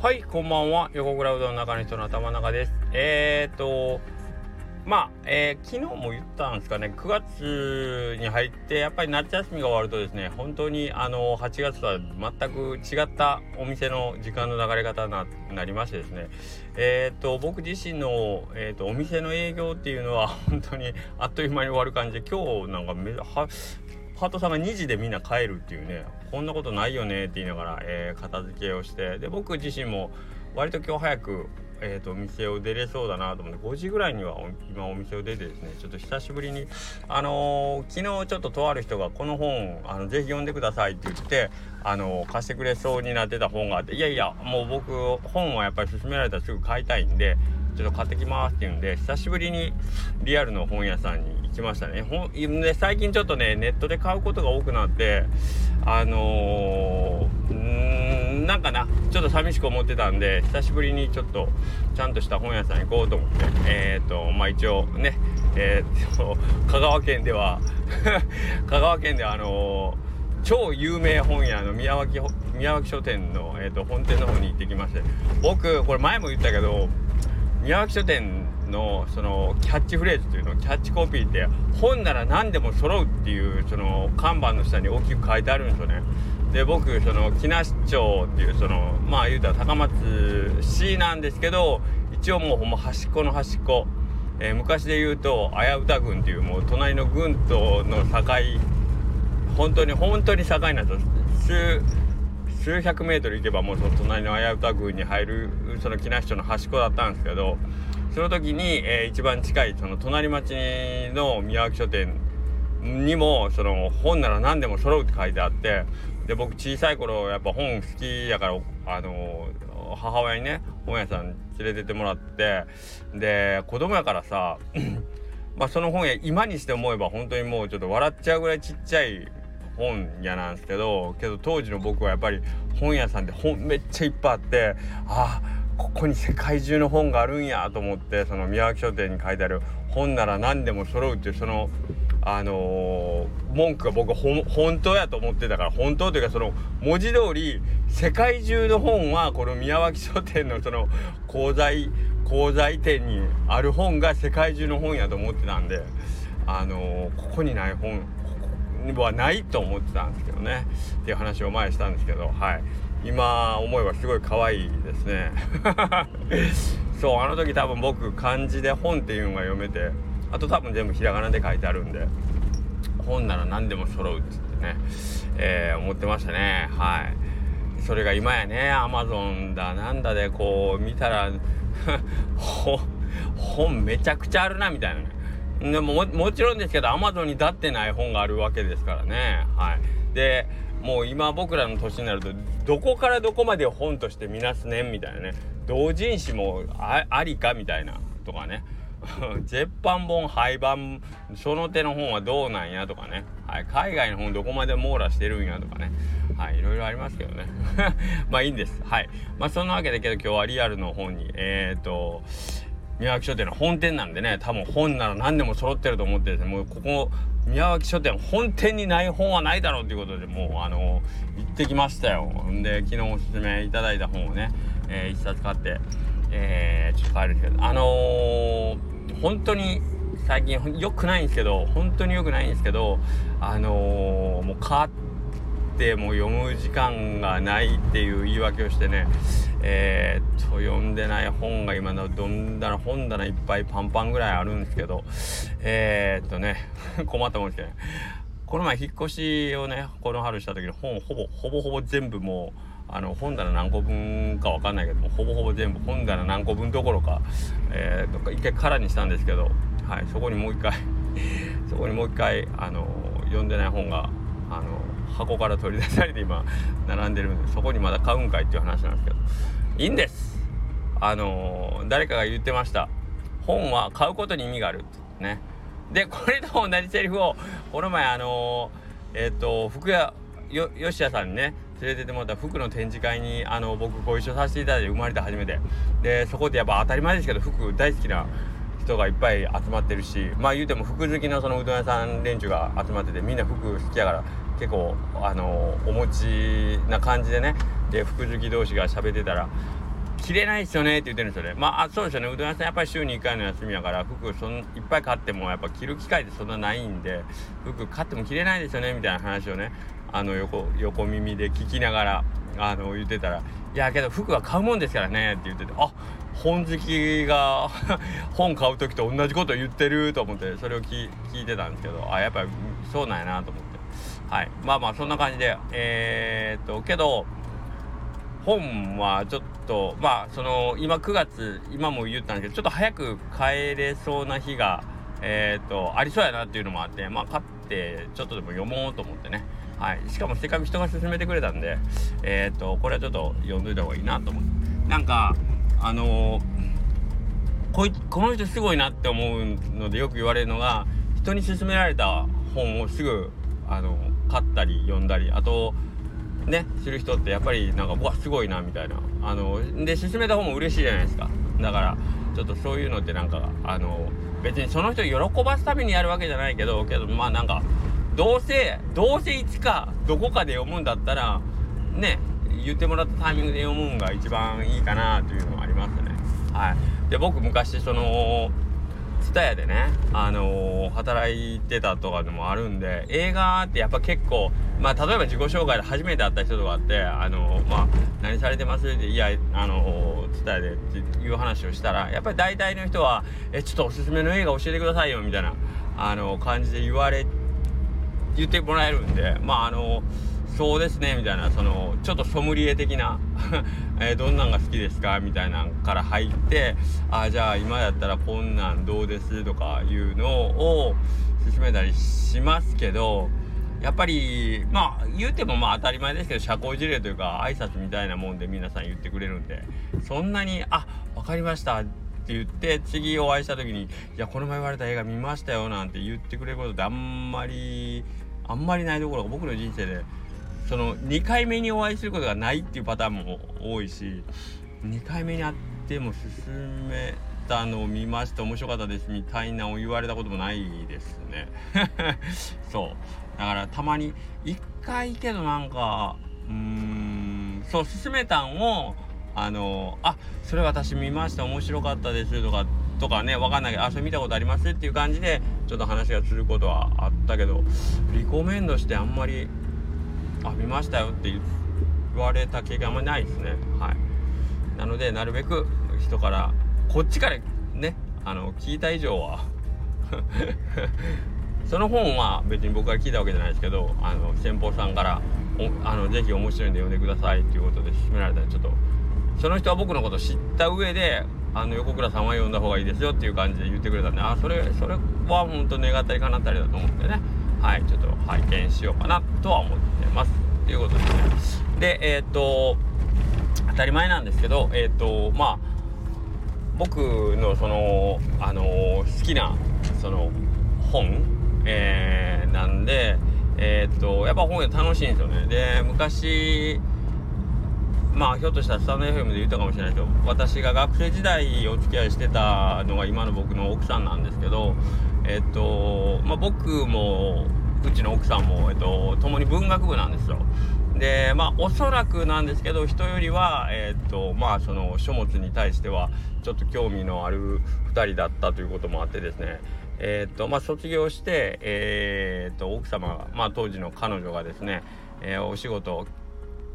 はい、こんばんは。横倉うどんの中の人の頭の中です。えーと、まあ、えー、昨日も言ったんですかね、9月に入って、やっぱり夏休みが終わるとですね、本当にあの、8月とは全く違ったお店の時間の流れ方になりましてですね、えーと、僕自身の、えーと、お店の営業っていうのは、本当にあっという間に終わる感じで、今日なんかめは、パートさんが2時でみんな帰るっていうねこんなことないよねって言いながら、えー、片付けをしてで僕自身も割と今日早くえーと、店を出れそうだなと思って5時ぐらいには今お店を出てですねちょっと久しぶりにあのー、昨日ちょっととある人がこの本あのぜひ読んでくださいって言ってあのー、貸してくれそうになってた本があっていやいやもう僕本はやっぱり勧められたらすぐ買いたいんでちょっと買ってきますって言うんで久しぶりにリアルの本屋さんに行きましたね。ほんで最近ちょっとねネットで買うことが多くなってあのー、んなんかなちょっと寂しく思ってたんで久しぶりにちょっとちゃんとした本屋さん行こうと思ってえっ、ー、とまあ一応ねえっ、と香川県では 香川県ではあの超有名本屋の宮脇宮脇書店の、えーと本店の方に行ってきまして僕これ前も言ったけど宮脇書店のそのキャッチフレーズというのキャッチコピーって本なら何でも揃うっていうその看板の下に大きく書いてあるんですよね。で僕その木梨町っていうそのまあ言うたら高松市なんですけど一応もうほんま端っこの端っこ、えー、昔で言うと綾歌郡っていうもう隣の郡との境本当に本当に境なんです。数百メートル行けばもうその隣の綾歌郡に入るその木梨町の端っこだったんですけどその時に、えー、一番近いその隣町の宮脇書店にもその本なら何でも揃うって書いてあってで僕小さい頃やっぱ本好きやからあの、母親にね本屋さん連れてってもらってで子供やからさ まあその本屋今にして思えば本当にもうちょっと笑っちゃうぐらいちっちゃい本屋なんですけどけど当時の僕はやっぱり本屋さんで本めっちゃいっぱいあってあここに世界中の本があるんやと思ってその宮脇書店に書いてある本なら何でも揃うっていうそのあのー、文句が僕は本当やと思ってたから本当というかその文字通り世界中の本はこの宮脇書店のその講座講座店にある本が世界中の本やと思ってたんであのー、ここにない本はないと思ってたんですけどね。っていう話を前したんですけどはい。今思えばすごい可愛いですね。そうあの時多分僕漢字で本っていうのが読めてあと多分全部ひらがなで書いてあるんで本なら何でも揃うっつってね、えー、思ってましたね。はい。それが今やねアマゾンだなんだでこう見たら 本めちゃくちゃあるなみたいなね。でももちろんですけどアマゾンに立ってない本があるわけですからね。はい。でもう今僕らの年になるとどこからどこまで本として見なすねんみたいなね。同人誌もありかみたいなとかね。絶版本廃盤その手の本はどうなんやとかね、はい、海外の本どこまで網羅してるんやとかね。はい。いろいろありますけどね。まあいいんです。はい。まあそんなわけでけど今日はリアルの本にえっ、と宮脇書店の本店なんでね多分本なら何でも揃ってると思ってですねもうここ宮脇書店本店にない本はないだろうということでもうあの行ってきましたよ。んで昨日おすすめいただいた本をね、えー、一冊買ってえー、ちょっと帰るんですけどあのー、本当に最近良くないんですけど本当に良くないんですけどあのー、もう買ってもう読む時間がないっていう言い訳をしてねえー、っと読んでない本が今のどんだら本棚いっぱいパンパンぐらいあるんですけどえー、っとね 困ったもんですけどね。この前引っ越しをねこの春した時の本ほぼほぼほぼ全部もうあの本棚何個分か分かんないけどもほぼほぼ全部本棚何個分どころか、えー、どっか一回空にしたんですけど、はい、そこにもう一回 そこにもう一回あの読んでない本があの箱から取り出されて今並んでるんでそこにまだ買うんかいっていう話なんですけど。いいんです。あの誰かが言ってました。本は買うことに意味があるってね。でこれと同じセリフをこの前あのえっ、ー、と福屋よ吉谷さんにね連れてってもらった服の展示会にあの僕ご一緒させていただいて生まれて初めて。でそこでやっぱ当たり前ですけど服大好きな人がいっぱい集まってるしまあ言うても服好きのそのうどん屋さん連中が集まっててみんな服好きやから結構あのお持ちな感じでねで服好き同士が喋ってたら着れないですよねって言ってるんですよね。まあ、あそうですよね。うどん屋さんやっぱり週に1回の休みやから、服そんいっぱい買ってもやっぱ着る機会ってそんなないんで、服買っても着れないですよねみたいな話をね、あの横、横耳で聞きながら、あの、言ってたら、いやけど服は買うもんですからねって言ってて、あ本好きが 本買う時と同じこと言ってると思ってそれを聞いてたんですけどあやっぱりそうなんやなと思ってはい。まあまあそんな感じで。えー、っとけど本はちょっとまあその今9月今も言ったんですけどちょっと早く帰れそうな日がえー、っとありそうやなっていうのもあってまあ買ってちょっとでも読もうと思ってね。はい。しかもせっかく人が勧めてくれたんでえー、っとこれはちょっと読んどいた方がいいなと思って。なんかあのこいこの人すごいなって思うのでよく言われるのが人に勧められた本をすぐあの買ったり読んだりあとねする人ってやっぱりなんかうわすごいなみたいな。あので進めた方も嬉しいじゃないですか。だからちょっとそういうのってなんかあの別にその人喜ばすためにやるわけじゃないけどけどまあなんかどうせどうせいつかどこかで読むんだったらね言ってもらったタイミングで読むんが一番いいかなというのはありますね。はい。で僕昔その TSUTAYA でね、あのー、働いてたとかでもあるんで、映画ってやっぱ結構、まあ、例えば自己紹介で初めて会った人とかって、あのー、まあ、何されてますって、いや、あのー、TSUTAYA でっていう話をしたら、やっぱり大体の人は、え、ちょっとおすすめの映画教えてくださいよ、みたいな、あの感じで言われ、言ってもらえるんで、まあ、あのそうですねみたいなそのちょっとソムリエ的な えー、どんなんが好きですかみたいなんから入ってあじゃあ今やったらこんなんどうですとかいうのを進めたりしますけどやっぱりまあ言うてもまあ当たり前ですけど社交辞令というか挨拶みたいなもんで皆さん言ってくれるんでそんなに「あ分かりました」って言って次お会いした時に「いやこの前言われた映画見ましたよ」なんて言ってくれることってあんまりあんまりないところが僕の人生でその2回目にお会いすることがないっていうパターンも多いし2回目に会っても進めたのを見ました面白かったですみたいなを言われたこともないですね。そう。だからたまに1回けどなんかうーんそう進めたんをあのあそれ私見ました面白かったですとかとかね分かんないけどあそれ見たことありますっていう感じでちょっと話がすることはあったけどリコメンドしてあんまりあ見ましたよって言われた経験あんまりないですね。はい。なのでなるべく人からこっちからねあの聞いた以上は その本は別に僕から聞いたわけじゃないですけどあの先方さんからあのぜひ面白いんで読んでくださいっていうことで勧められたらちょっとその人は僕のこと知った上であの横倉さんは読んだ方がいいですよっていう感じで言ってくれたんであそれそれは本当願ったり叶ったりだと思ってね。はいちょっと拝見しようかなとは思ってます。ということですね。でえっ、と当たり前なんですけどえっ、とまあ僕のそのあの好きなその本、えー、なんでえっ、とやっぱ本が楽しいんですよね。で昔まあひょっとしたらスタンド FM で言ったかもしれないけど私が学生時代お付き合いしてたのが今の僕の奥さんなんですけどえっと、まあ、僕もうちの奥さんも、えっと、共に文学部なんですよ。でまあおそらくなんですけど人よりはえっとまあその書物に対してはちょっと興味のある2人だったということもあってですねえっとまあ卒業してえ、っと奥様まあ当時の彼女がですね、えー、お仕事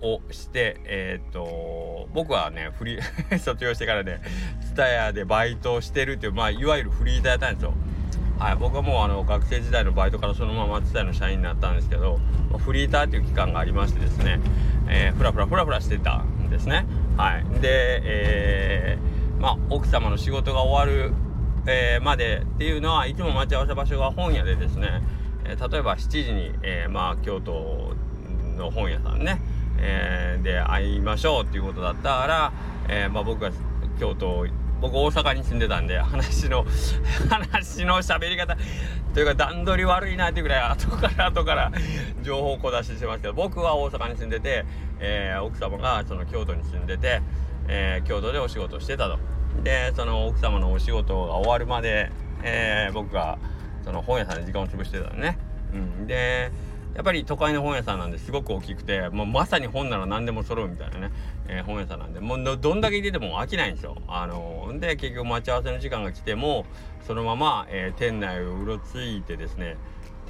をしてえっと僕はねフリー 卒業してからねツタヤでバイトをしてるっていうまあいわゆるフリーターやったんですよ。はい、僕はもうあの学生時代のバイトからそのまま伝えの社員になったんですけどフリーターっていう期間がありましてですね、えー、ふらふらふらふらしてたんですね。はい、で、えー、まあ、奥様の仕事が終わる、えー、までっていうのはいつも待ち合わせ場所が本屋でですね、え例えば7時に、えまあ、京都の本屋さんね、えで会いましょうっていうことだったら、えまあ、僕が京都僕大阪に住んでたんで話の 話の喋り方というか段取り悪いなっていうぐらい後から後から情報を小出ししてますけど僕は大阪に住んでて、えー、奥様がその京都に住んでて、えー、京都でお仕事してたと。でその奥様のお仕事が終わるまで、えー、僕がその本屋さんで時間を潰してたのね、うん、でやっぱり都会の本屋さんなんですごく大きくてもうまさに本なら何でも揃うみたいなね、えー、本屋さんなんでもうどんだけ入れても飽きないんですよ。あのー、で結局待ち合わせの時間が来てもそのまま、えー、店内をうろついてですね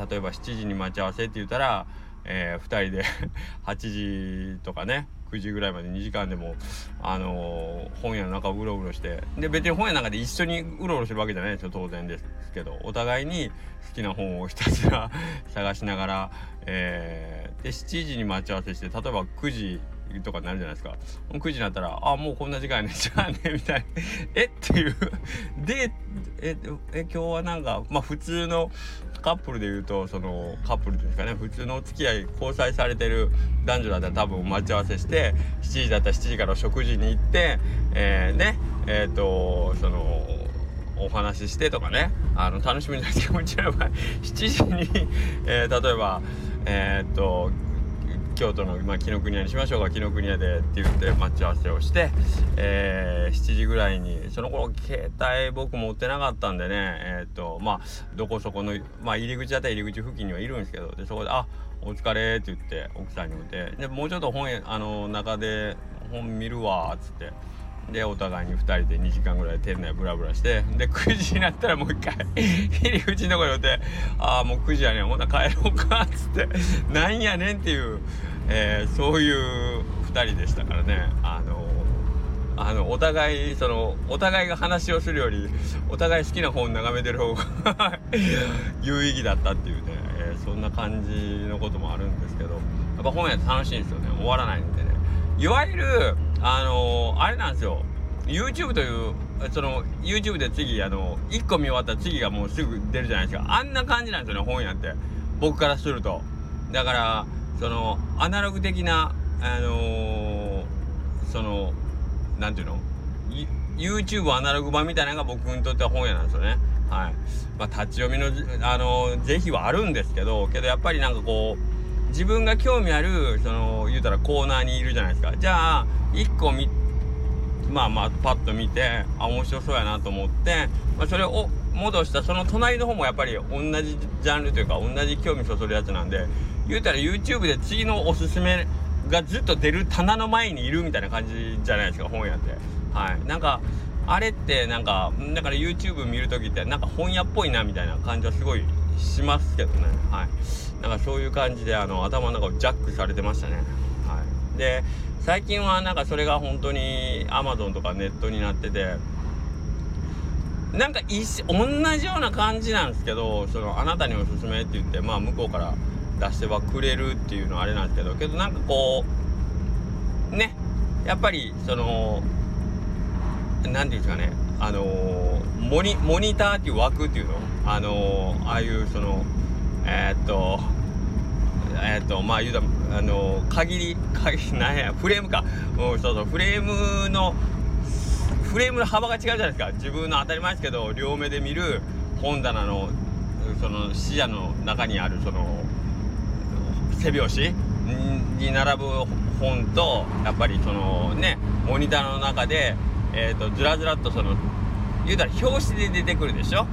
例えば7時に待ち合わせって言ったら、えー、2人で 8時とかね9時ぐらいまで2時間でも、あのー、本屋の中をうろうろしてで別に本屋の中で一緒にうろうろしてるわけじゃないですよ当然ですけど。お互いに好きな本をひたすら探しながら、えー、で7時に待ち合わせして例えば9時とかになるじゃないですか。9時になったら「あもうこんな時間やね。じゃあね」みたいな「え？っ?」ていう。でええ今日はなんかまあ普通のカップルで言うとそのカップルですかね。普通のお付き合い交際されてる男女だったら多分待ち合わせして7時だったら7時から食事に行ってえー、ねえっ、ー、とそのお話ししてとかね。あの楽しみにな気持ちの場合7時に、えー、例えばえっと京都の、まあ、紀ノ国屋にしましょうか紀ノ国屋でって言って待ち合わせをして、えー、7時ぐらいにその頃携帯僕持ってなかったんでねえー、っとまあどこそこの、まあ、入り口だったら入り口付近にはいるんですけどでそこで「あお疲れ」って言って奥さんに言ってでもうちょっと本あの中で本見るわっつって。でお互いに2人で2時間ぐらい店内ブラブラしてで9時になったらもう一回 入り口のとこ寄って「ああもう9時やねん。ほんな帰ろうか」っつって「なんやねん」っていう、えー、そういう2人でしたからね。あのあのお互いそのお互いが話をするよりお互い好きな本眺めてる方が 有意義だったっていうね、えー、そんな感じのこともあるんですけどやっぱ本屋楽しいんですよね。終わらないんでね。いわゆるあのー、あれなんですよ。YouTube というその YouTube で次あの1個見終わったら次がもうすぐ出るじゃないですか。あんな感じなんですよね本屋って。僕からすると。だからそのアナログ的なあのー、その何ていうの？YouTube アナログ版みたいなのが僕にとっては本屋なんですよね。はい。まあ立ち読みのあのー、是非はあるんですけどけどやっぱりなんかこう自分が興味あるその言うたらコーナーにいるじゃないですか。じゃあ1個見まあまあパッと見てあ面白そうやなと思って、まあ、それを戻したその隣の方もやっぱり同じジャンルというか同じ興味そそるやつなんで言うたら YouTube で次のおすすめがずっと出る棚の前にいるみたいな感じじゃないですか本屋って。はい。なんかあれってなんかだから YouTube 見る時ってなんか本屋っぽいなみたいな感じはすごいしますけどね。はい。なんかそういう感じであの頭の中をジャックされてましたね。はい。で最近はなんかそれが本当に Amazon とかネットになっててなんか一同じような感じなんですけどそのあなたにおすすめって言ってまあ向こうから出してはくれるっていうのはあれなんですけどけどなんかこうね。やっぱりその何て言うんですかね。あのモニモニターっていう枠っていうの？あのああいうそのえー、っとえー、っとまあ言うたあの限り限りなんやフレームか。うんそうそうフレームのフレームの幅が違うじゃないですか。自分の当たり前ですけど両目で見る本棚のその視野の中にあるその背拍子？に並ぶ本とやっぱりそのねモニターの中で、えーと、ずらずらっとその言うたら表紙で出てくるでしょ？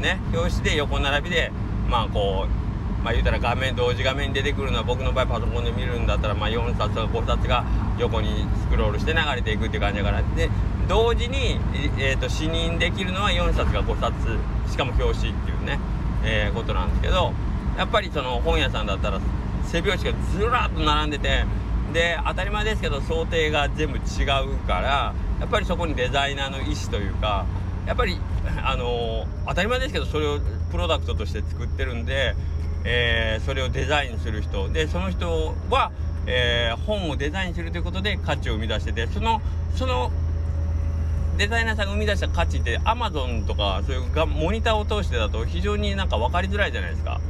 ね？表紙で横並びでまあこうまあ言うたら画面同時画面に出てくるのは僕の場合パソコンで見るんだったらまあ4冊か5冊が横にスクロールして流れていくっていう感じだから。で同時に、えーと、視認できるのは4冊か5冊しかも表紙っていうね、えー、ことなんですけどやっぱりその本屋さんだったら背拍子がずらっと並んでてで当たり前ですけど想定が全部違うからやっぱりそこにデザイナーの意思というかやっぱりあの、当たり前ですけどそれをプロダクトとして作ってるんでえー、それをデザインする人でその人は、えー、本をデザインするということで価値を生み出しててそのそのデザイナーさんが生み出した価値ってアマゾンとかそういうがモニターを通してだと非常になんか分かりづらいじゃないですか。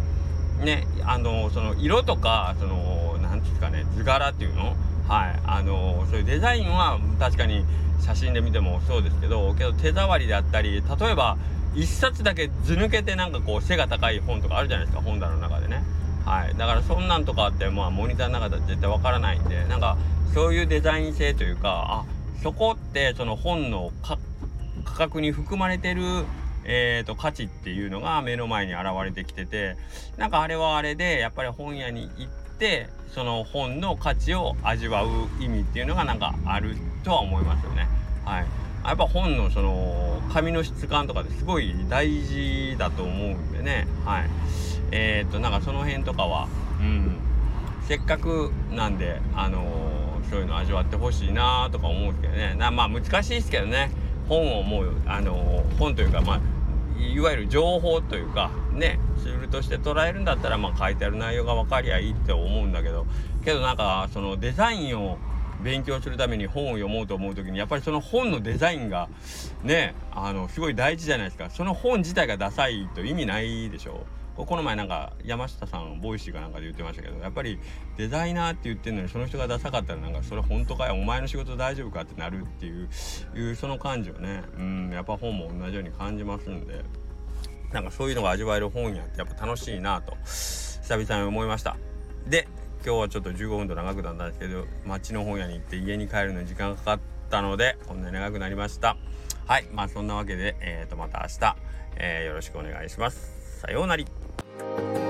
ねあのその色とかその何て言うんですかね図柄っていうのはい。あのそういうデザインは確かに写真で見てもそうですけどけど手触りであったり例えば1冊だけ図抜けてなんかこう背が高い本とかあるじゃないですか本棚の中でね。はい。だからそんなんとかってまあモニターの中では絶対わからないんでなんかそういうデザイン性というかあそこってその本の価格に含まれてる、えーと、価値っていうのが目の前に現れてきててなんかあれはあれでやっぱり本屋に行ってその本の価値を味わう意味っていうのがなんかあるとは思いますよね。はい、やっぱ本のその紙の質感とかですごい大事だと思うんでね。はい、えー、っとなんかその辺とかは、うん、せっかくなんであのー、そういうの味わってほしいなとか思うんですけどね。なまあ難しいですけどね。本をもうあのー、本というかまあいわゆる情報というかねツールとして捉えるんだったらまあ書いてある内容が分かりゃいいって思うんだけどけどなんかそのデザインを勉強するために本を読もうと思う時にやっぱりその本のデザインがねあのすごい大事じゃないですか。その本自体がダサいと意味ないでしょ。この前なんか山下さんボイシーかなんかで言ってましたけどやっぱりデザイナーって言ってんのにその人がダサかったらなんかそれ本当かよお前の仕事大丈夫かってなるっていういうその感じをね。うんやっぱ本も同じように感じますんで。なんかそういうのが味わえる本屋ってやっぱ楽しいなと久々に思いました。で今日はちょっと15分と長くなったんですけど町の本屋に行って家に帰るのに時間かかったのでこんなに長くなりました。はいまあそんなわけで、えー、とまた明日、えー、よろしくお願いします。さようなら。Bye.